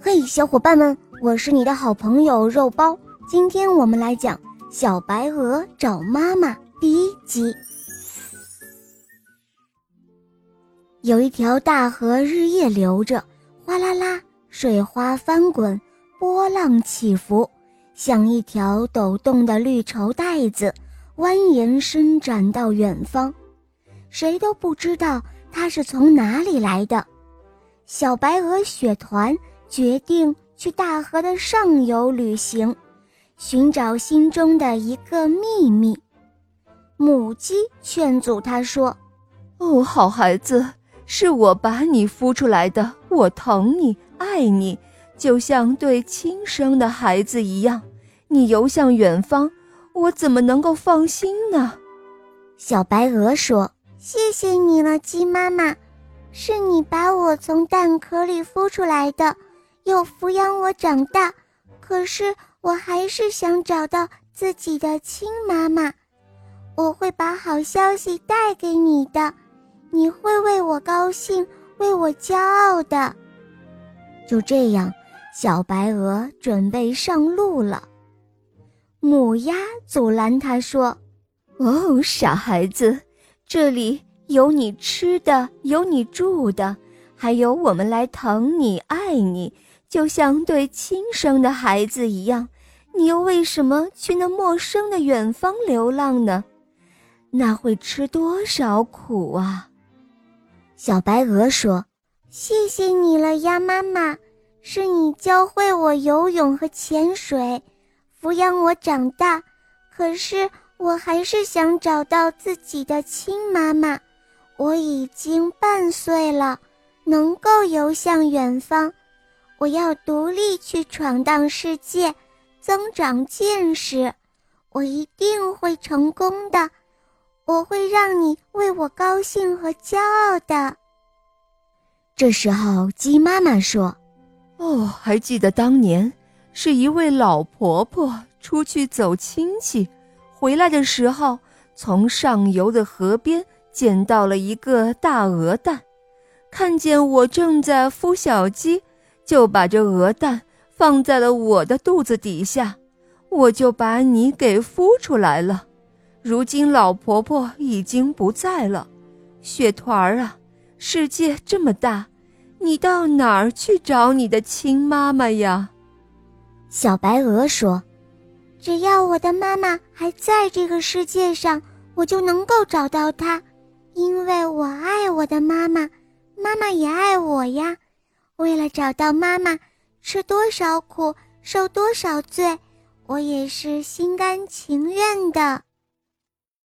嘿，小伙伴们，我是你的好朋友肉包。今天我们来讲《小白鹅找妈妈》第一集。有一条大河，日夜流着，哗啦啦，水花翻滚，波浪起伏，像一条抖动的绿绸带子，蜿蜒伸展到远方。谁都不知道它是从哪里来的。小白鹅雪团决定去大河的上游旅行，寻找心中的一个秘密。母鸡劝阻他说：“哦，好孩子，是我把你孵出来的，我疼你，爱你，就像对亲生的孩子一样。你游向远方，我怎么能够放心呢？”小白鹅说：“谢谢你了，鸡妈妈。”是你把我从蛋壳里孵出来的，又抚养我长大。可是我还是想找到自己的亲妈妈。我会把好消息带给你的，你会为我高兴，为我骄傲的。就这样，小白鹅准备上路了。母鸭阻拦他说：“哦，傻孩子，这里……”有你吃的，有你住的，还有我们来疼你、爱你，就像对亲生的孩子一样。你又为什么去那陌生的远方流浪呢？那会吃多少苦啊！小白鹅说：“谢谢你了，鸭妈妈，是你教会我游泳和潜水，抚养我长大。可是我还是想找到自己的亲妈妈。”我已经半岁了，能够游向远方。我要独立去闯荡世界，增长见识。我一定会成功的，我会让你为我高兴和骄傲的。这时候，鸡妈妈说：“哦，还记得当年，是一位老婆婆出去走亲戚，回来的时候，从上游的河边。”捡到了一个大鹅蛋，看见我正在孵小鸡，就把这鹅蛋放在了我的肚子底下，我就把你给孵出来了。如今老婆婆已经不在了，雪团儿啊，世界这么大，你到哪儿去找你的亲妈妈呀？小白鹅说：“只要我的妈妈还在这个世界上，我就能够找到她。”因为我爱我的妈妈，妈妈也爱我呀。为了找到妈妈，吃多少苦，受多少罪，我也是心甘情愿的。